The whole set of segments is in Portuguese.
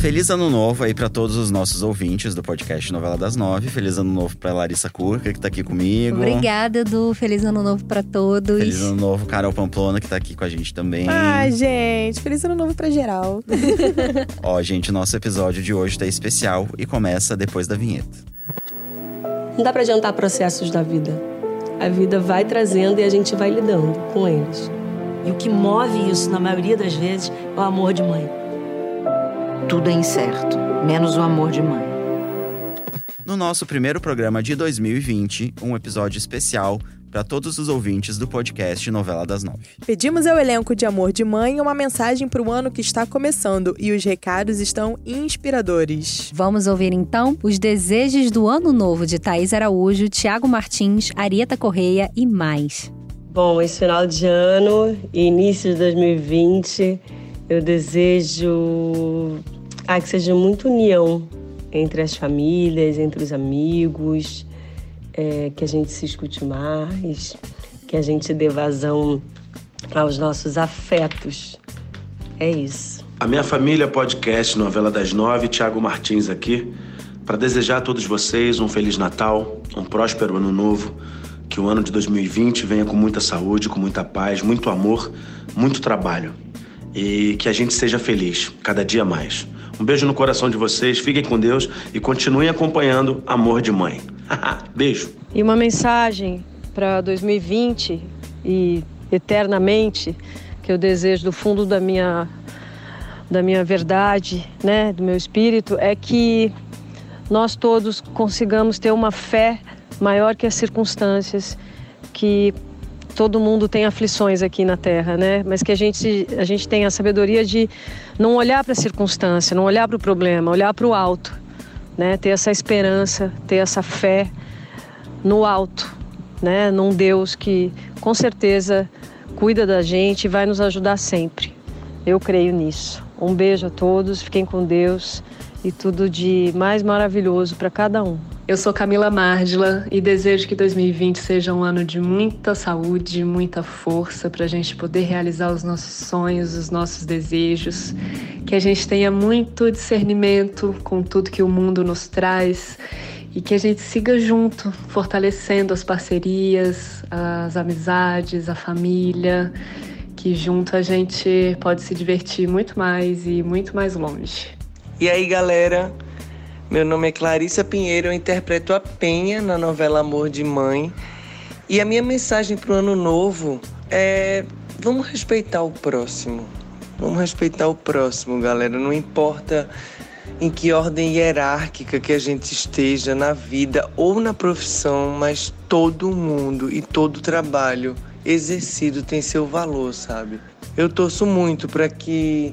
Feliz ano novo aí para todos os nossos ouvintes do podcast Novela das Nove. Feliz ano novo para Larissa Curca, que tá aqui comigo. Obrigada, Edu. Feliz ano novo para todos. Feliz ano novo, Carol Pamplona, que tá aqui com a gente também. Ai, gente, feliz ano novo pra geral. Ó, gente, nosso episódio de hoje tá especial e começa depois da vinheta. Não dá pra adiantar processos da vida. A vida vai trazendo e a gente vai lidando com eles. E o que move isso, na maioria das vezes, é o amor de mãe. Tudo é incerto, menos o amor de mãe. No nosso primeiro programa de 2020, um episódio especial para todos os ouvintes do podcast Novela das Nove. Pedimos ao elenco de Amor de Mãe uma mensagem para o ano que está começando e os recados estão inspiradores. Vamos ouvir então os desejos do ano novo de Thaís Araújo, Tiago Martins, Arieta Correia e mais. Bom, esse final de ano e início de 2020, eu desejo ah, que seja muita união entre as famílias, entre os amigos, é, que a gente se escute mais, que a gente dê vazão aos nossos afetos. É isso. A minha família podcast Novela das Nove, Tiago Martins aqui, para desejar a todos vocês um Feliz Natal, um próspero Ano Novo, que o ano de 2020 venha com muita saúde, com muita paz, muito amor, muito trabalho e que a gente seja feliz cada dia mais. Um beijo no coração de vocês, fiquem com Deus e continuem acompanhando Amor de Mãe. beijo. E uma mensagem para 2020 e eternamente que eu desejo do fundo da minha da minha verdade, né, do meu espírito, é que nós todos consigamos ter uma fé maior que as circunstâncias, que todo mundo tem aflições aqui na Terra, né? Mas que a gente, a gente tenha a sabedoria de não olhar para a circunstância, não olhar para o problema, olhar para o alto, né? Ter essa esperança, ter essa fé no alto, né? Num Deus que com certeza cuida da gente e vai nos ajudar sempre. Eu creio nisso. Um beijo a todos, fiquem com Deus e tudo de mais maravilhoso para cada um. Eu sou Camila Mardila e desejo que 2020 seja um ano de muita saúde, muita força para a gente poder realizar os nossos sonhos, os nossos desejos, que a gente tenha muito discernimento com tudo que o mundo nos traz e que a gente siga junto, fortalecendo as parcerias, as amizades, a família, que junto a gente pode se divertir muito mais e muito mais longe. E aí, galera? Meu nome é Clarissa Pinheiro, eu interpreto a Penha na novela Amor de Mãe. E a minha mensagem para o ano novo é: vamos respeitar o próximo. Vamos respeitar o próximo, galera. Não importa em que ordem hierárquica que a gente esteja na vida ou na profissão, mas todo mundo e todo trabalho exercido tem seu valor, sabe? Eu torço muito para que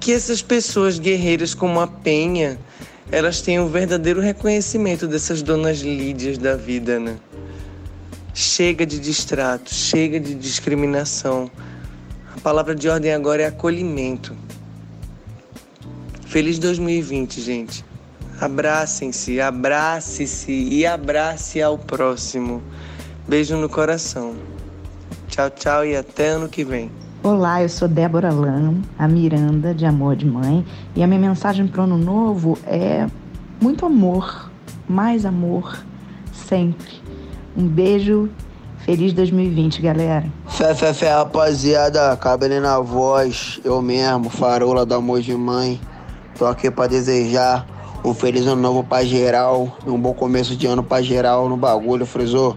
que essas pessoas guerreiras como a Penha, elas tenham o verdadeiro reconhecimento dessas donas lídias da vida, né? Chega de distrato, chega de discriminação. A palavra de ordem agora é acolhimento. Feliz 2020, gente. Abracem-se, abrace-se e abrace ao próximo. Beijo no coração. Tchau, tchau e até ano que vem. Olá, eu sou Débora Lam, a Miranda de Amor de Mãe, e a minha mensagem para o ano novo é muito amor, mais amor, sempre. Um beijo, feliz 2020, galera. Fé, fé, fé, rapaziada, cabelo na voz, eu mesmo, farola da Amor de Mãe. Tô aqui para desejar um feliz ano novo pra geral, um bom começo de ano pra geral no bagulho, frisou?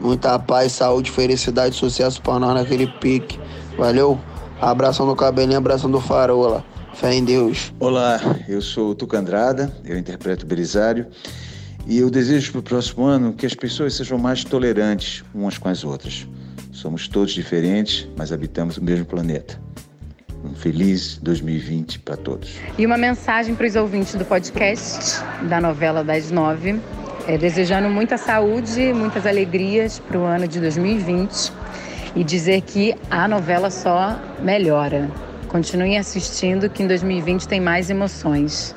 Muita paz, saúde, felicidade, sucesso pra nós naquele pique. Valeu? Abração do cabelinho, abração do farola. Fé em Deus. Olá, eu sou o Tuca Andrada, eu interpreto Belisário. E eu desejo para o próximo ano que as pessoas sejam mais tolerantes umas com as outras. Somos todos diferentes, mas habitamos o mesmo planeta. Um feliz 2020 para todos. E uma mensagem para os ouvintes do podcast da novela das nove, é, desejando muita saúde, muitas alegrias para o ano de 2020 e dizer que a novela só melhora. Continuem assistindo, que em 2020 tem mais emoções.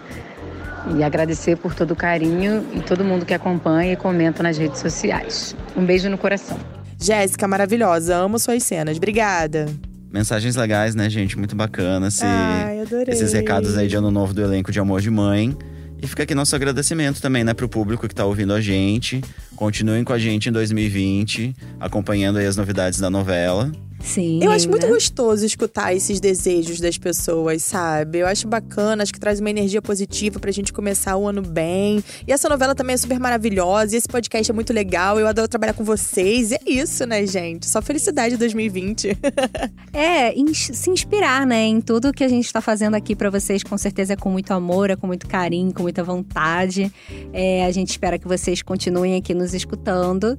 E agradecer por todo o carinho e todo mundo que acompanha e comenta nas redes sociais. Um beijo no coração. Jéssica, maravilhosa, amo suas cenas. Obrigada. Mensagens legais, né, gente? Muito bacana. Esse, Ai, adorei. esses recados aí de ano novo do elenco de Amor de Mãe. E fica aqui nosso agradecimento também, né, pro público que tá ouvindo a gente. Continuem com a gente em 2020, acompanhando aí as novidades da novela. Sim. Eu acho muito né? gostoso escutar esses desejos das pessoas, sabe? Eu acho bacana, acho que traz uma energia positiva pra gente começar o ano bem. E essa novela também é super maravilhosa, e esse podcast é muito legal, eu adoro trabalhar com vocês. E é isso, né, gente? Só felicidade 2020. É, se inspirar, né, em tudo que a gente está fazendo aqui para vocês, com certeza é com muito amor, é com muito carinho, com muita vontade. É, a gente espera que vocês continuem aqui nos escutando.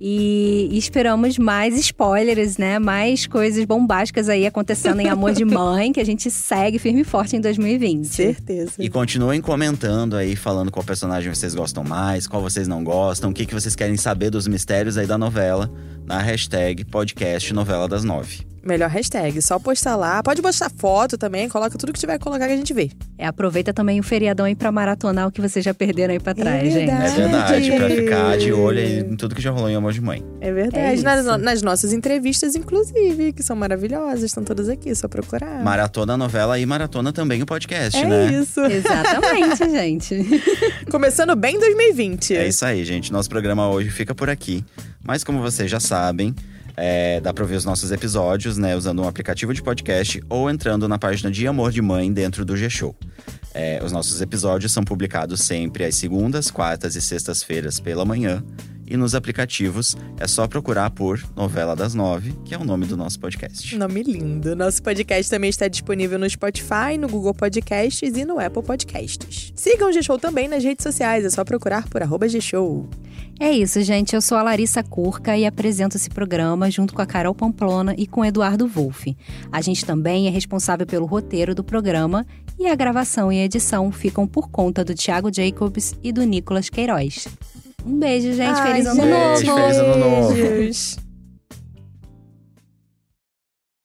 E, e esperamos mais spoilers, né? Mais coisas bombásticas aí acontecendo em Amor de Mãe, que a gente segue firme e forte em 2020. Certeza. E continuem comentando aí, falando qual personagem vocês gostam mais, qual vocês não gostam, o que, que vocês querem saber dos mistérios aí da novela, na hashtag podcast novela das nove. Melhor hashtag, só postar lá. Pode postar foto também, coloca tudo que tiver que colocar que a gente vê. É, aproveita também o feriadão aí pra maratonar o que vocês já perderam aí pra trás, gente. É verdade, pra ficar de olho aí em tudo que já rolou em Amor de Mãe. É verdade. É nas, nas nossas entrevistas, inclusive, que são maravilhosas, estão todas aqui, só procurar. Maratona a novela e maratona também o podcast, é né? isso. Exatamente, gente. Começando bem 2020. É isso aí, gente. Nosso programa hoje fica por aqui. Mas como vocês já sabem, é, dá pra ouvir os nossos episódios, né? Usando um aplicativo de podcast ou entrando na página de Amor de Mãe dentro do G-Show. É, os nossos episódios são publicados sempre às segundas, quartas e sextas-feiras pela manhã. E nos aplicativos é só procurar por Novela das Nove, que é o nome do nosso podcast. Nome lindo. Nosso podcast também está disponível no Spotify, no Google Podcasts e no Apple Podcasts. Sigam o G-Show também nas redes sociais, é só procurar por arroba G-Show. É isso, gente. Eu sou a Larissa Curca e apresento esse programa junto com a Carol Pamplona e com o Eduardo Wolff. A gente também é responsável pelo roteiro do programa e a gravação e a edição ficam por conta do Thiago Jacobs e do Nicolas Queiroz. Um beijo, gente. Ai, Feliz ano gente, novo! Feliz ano novo. Beijos.